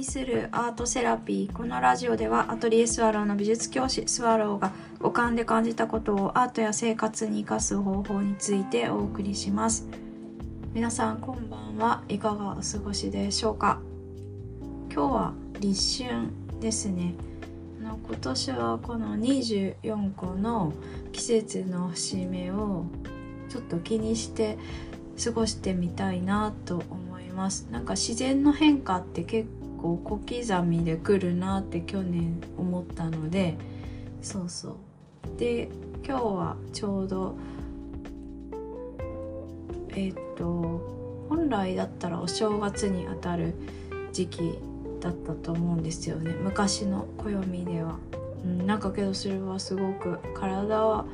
愛するアートセラピー。このラジオではアトリエスワローの美術教師スワローが五感で感じたことをアートや生活に生かす方法についてお送りします。皆さんこんばんはいかがお過ごしでしょうか？今日は立春ですね。今年はこの24個の季節の節目をちょっと気にして過ごしてみたいなと思います。なんか自然の変化って結構小刻みで来るなって去年思ったのでそうそう。で今日はちょうどえっと本来だったらお正月にあたる時期だったと思うんですよね。昔の暦では、うん、なんかけどそれはすごく体は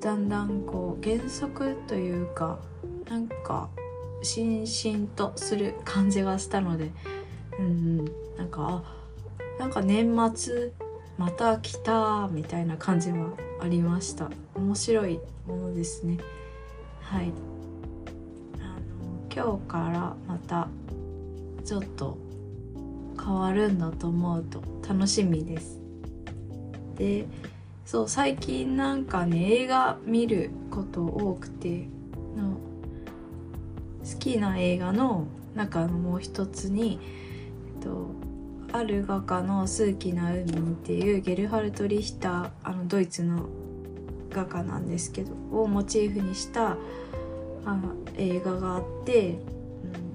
だんだんこう減速というかなんかしんしんとする感じがしたのでうんなんかなんか年末また来たみたいな感じはありました。面白いものですね。はい。あの今日からまたちょっと変わるんだと思うと楽しみです。でそう最近なんかね映画見ること多くての好きな映画の中のもう一つに、と、ある画家の「数奇な海」っていうゲルハルト・リヒターあのドイツの画家なんですけどをモチーフにしたあの映画があって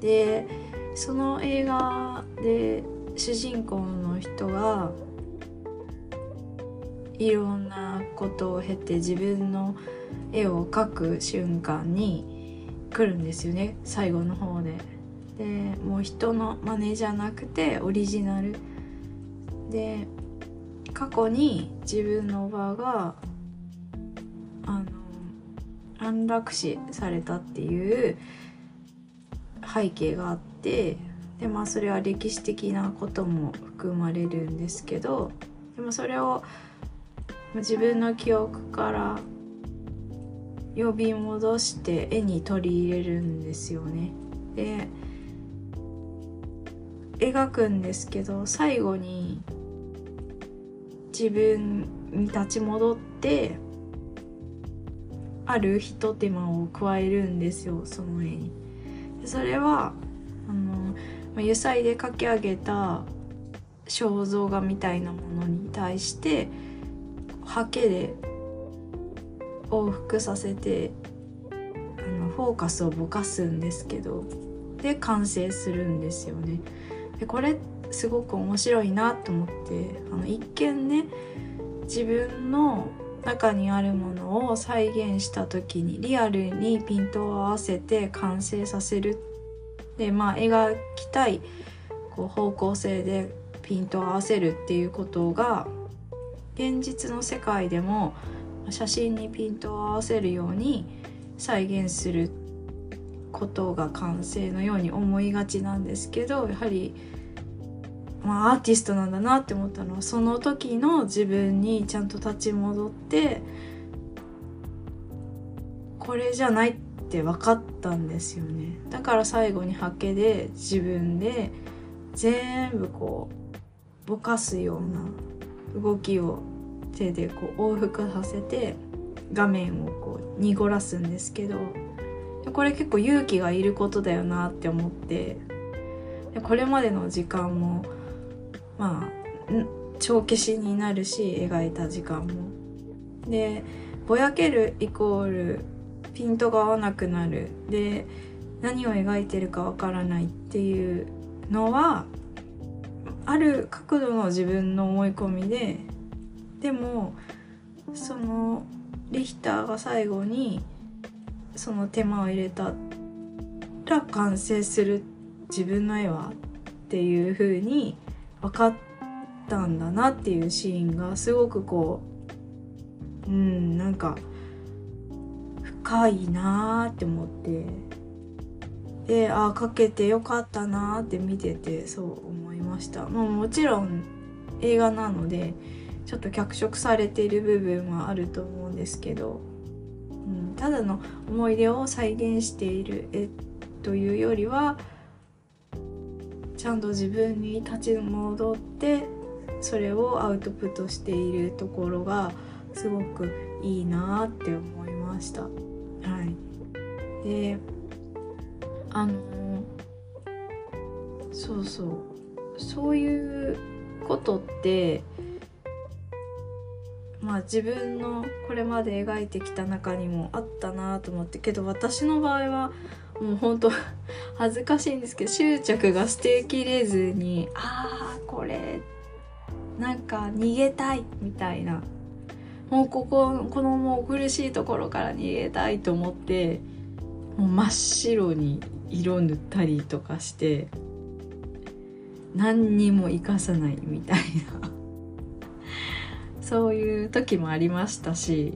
でその映画で主人公の人がいろんなことを経て自分の絵を描く瞬間に来るんですよね最後の方で。でもう人の真似じゃなくてオリジナルで過去に自分のおばがあの安楽死されたっていう背景があってでまあそれは歴史的なことも含まれるんですけどでもそれを自分の記憶から呼び戻して絵に取り入れるんですよね。で描くんですけど最後に自分に立ち戻ってあるひと手間を加えるんですよその絵に。それはあの油彩で描き上げた肖像画みたいなものに対してハケで往復させてあのフォーカスをぼかすんですけどで完成するんですよね。でこれすごく面白いなと思ってあの一見ね自分の中にあるものを再現した時にリアルにピントを合わせて完成させる。でまあ描きたいこう方向性でピントを合わせるっていうことが現実の世界でも写真にピントを合わせるように再現することが完成のように思いがちなんですけどやはり、まあ、アーティストなんだなって思ったのはその時の自分にちゃんと立ち戻ってこれじゃないって分かったんですよね。だから最後にハケで自分で全部こうぼかすような動きを手でこう往復させて画面をこう濁らすんですけどこれ結構勇気がいることだよなって思ってでこれまでの時間もまあ帳消しになるし描いた時間も。でぼやけるイコールピントが合わなくなるで何を描いてるかわからないっていうのはある角度の自分の思い込みででもそのリヒターが最後にその手間を入れたら完成する自分の絵はっていう風に分かったんだなっていうシーンがすごくこううんなんか深いなーって思ってでああかけてよかったなーって見ててそう思いました。まあ、もちろん映画なのでちょっと脚色されている部分はあると思うんですけど、うん、ただの思い出を再現している絵というよりはちゃんと自分に立ち戻ってそれをアウトプットしているところがすごくいいなって思いました。はい、であのそうそう。そういうことってまあ自分のこれまで描いてきた中にもあったなと思ってけど私の場合はもう本当恥ずかしいんですけど執着が捨てきれずに ああこれなんか逃げたいみたいなもうこここのもう苦しいところから逃げたいと思ってもう真っ白に色塗ったりとかして何にも生かさないみたいな。そういう時もありましたし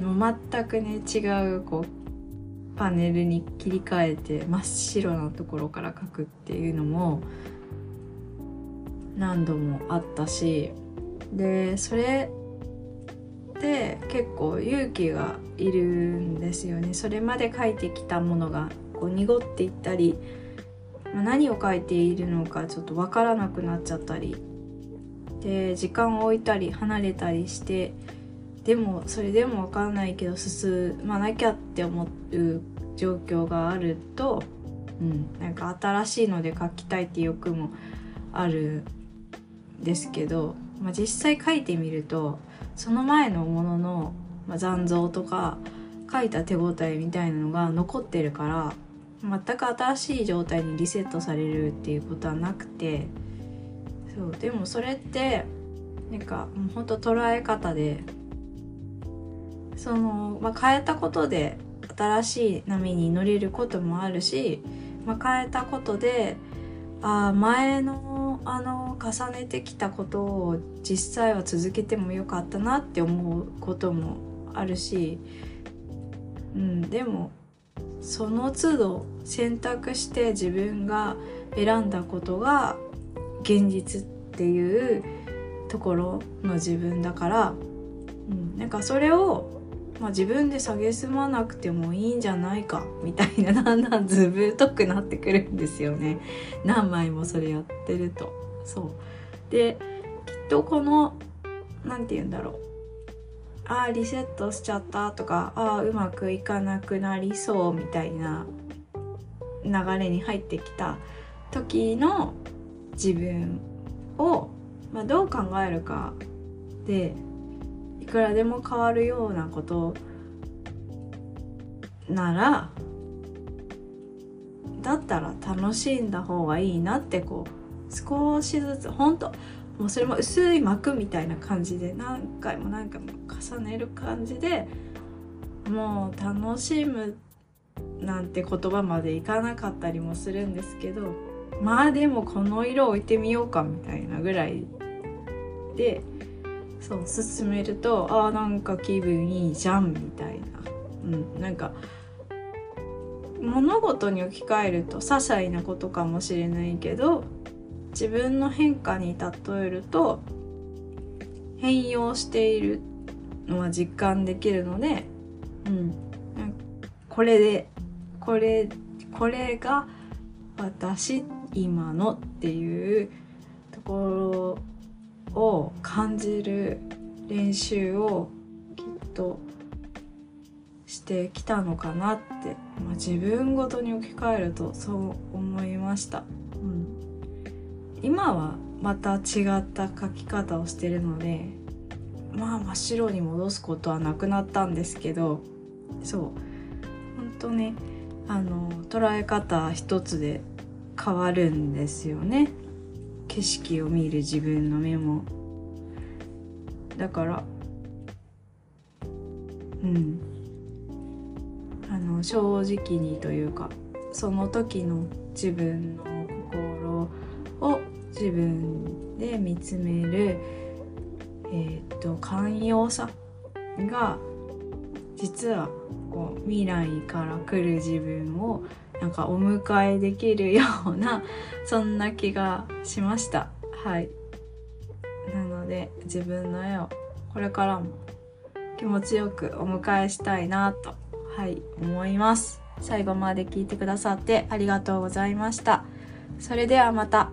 もう全くね違うこうパネルに切り替えて真っ白なところから描くっていうのも何度もあったしでそれって結構勇気がいるんですよね。それまで描いてきたものがこう濁っていったり何を書いているのかちょっと分からなくなっちゃったりで時間を置いたり離れたりしてでもそれでも分からないけど進まなきゃって思う状況があると、うん、なんか新しいので書きたいっていう欲もあるんですけど、まあ、実際書いてみるとその前のものの、まあ、残像とか書いた手応えみたいなのが残ってるから全く新しい状態にリセットされるっていうことはなくて。そうでもそれってなんかもうほんと捉え方でその、まあ、変えたことで新しい波に乗れることもあるし、まあ、変えたことでああ前のあの重ねてきたことを実際は続けてもよかったなって思うこともあるし、うん、でもその都度選択して自分が選んだことが現実っていうところの自分だから、うん、なんかそれを、まあ、自分で蔑まなくてもいいんじゃないかみたいなだんだんずぶとくなってくるんですよね。何枚もそれやってると。そう。できっとこの何て言うんだろう。ああリセットしちゃったとかああうまくいかなくなりそうみたいな流れに入ってきた時の自分を、まあ、どう考えるかでいくらでも変わるようなことならだったら楽しんだ方がいいなってこう少しずつ本当もうそれも薄い膜みたいな感じで何回も何回も重ねる感じでもう楽しむなんて言葉までいかなかったりもするんですけどまあでもこの色置いてみようかみたいなぐらいでそう進めるとあーなんか気分いいじゃんみたいな、うん、なんか物事に置き換えると些細なことかもしれないけど自分の変化に例えると変容しているのは実感できるので、うん、これでこれこれが私って今のっていうところを感じる練習をきっとしてきたのかなって、まあ、自分ごとに置き換えるとそう思いました、うん、今はまた違った書き方をしてるのでまあ真っ白に戻すことはなくなったんですけどそう。本当ねあの捉え方一つで変わるんですよね。景色を見る自分の目も。だからうん。あの正直にというかその時の自分の心を自分で見つめるえっ、と寛容さが実はこう未来から来る自分をなんかお迎えできるような そんな気がしました。はい。なので自分の絵をこれからも気持ちよくお迎えしたいなとはい思います。最後まで聞いてくださってありがとうございました。それではまた。